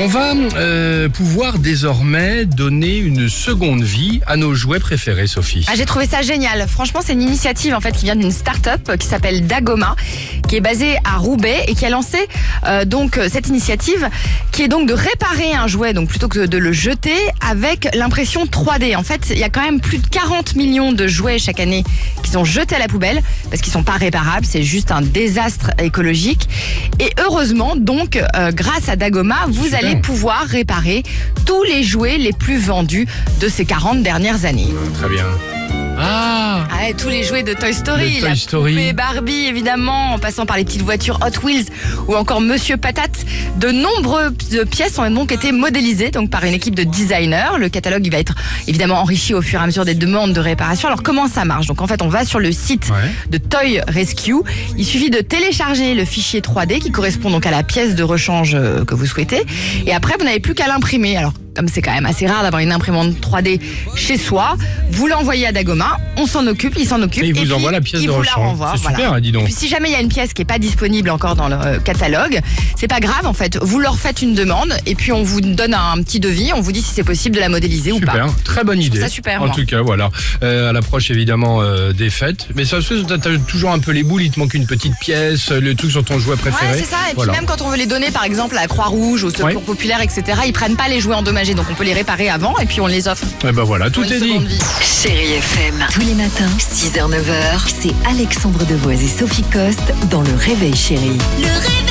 On va euh, pouvoir désormais donner une seconde vie à nos jouets préférés, Sophie. Ah, j'ai trouvé ça génial. Franchement, c'est une initiative en fait qui vient d'une start-up qui s'appelle Dagoma, qui est basée à Roubaix et qui a lancé euh, donc cette initiative, qui est donc de réparer un jouet, donc plutôt que de le jeter, avec l'impression 3D. En fait, il y a quand même plus de 40 millions de jouets chaque année qui sont jetés à la poubelle parce qu'ils sont pas réparables. C'est juste un désastre écologique. Et heureusement, donc, euh, grâce à Dagoma, vous Super. Pouvoir réparer tous les jouets les plus vendus de ces 40 dernières années. Ah Ah tous les jouets de Toy Story, De Toy la Story. poupée Barbie évidemment, en passant par les petites voitures Hot Wheels ou encore Monsieur Patate. De nombreuses pièces ont donc été modélisées donc par une équipe de designers. Le catalogue il va être évidemment enrichi au fur et à mesure des demandes de réparation. Alors comment ça marche? Donc en fait on va sur le site Ouais. de Toy Rescue. Il suffit de télécharger le fichier 3D qui correspond donc à la pièce de rechange euh, que vous souhaitez. Et après vous n'avez plus qu'à l'imprimer. Alors comme c'est quand même assez rare d'avoir une imprimante 3D chez soi, vous l'envoyez à Dagoma, on s'en occupe, il s'en occupe. Et il vous puis, envoie la pièce il de vous la rechange. renvoie, C'est voilà. super, dis donc. Et puis si jamais il y a une pièce qui est pas disponible encore dans le euh, catalogue, c'est pas grave en fait. Vous leur faites une demande et puis on vous donne un petit devis, on vous dit si c'est possible de la modéliser ou pas. Super, très bonne idée. ça super, En moi. tout cas, voilà. Euh, à l'approche évidemment euh, des fêtes, mais ça se fait, t'as toujours un peu les boules, il te manque une petite pièce, le truc sur ton jouet préféré. Ouais, c'est ça. Et Voilà. puis même quand on veut les donner, par exemple, à la Croix-Rouge, au Secours Ouais. Populaire, etc., ils prennent pas les jouets endommagés. Donc on peut les réparer avant et puis on les offre Et ben voilà, tout est dit. vie. Chérie FM. Tous les matins, 6h, 9h, c'est Alexandre Devoise et Sophie Coste dans Le Réveil Chérie. Le réveil, chérie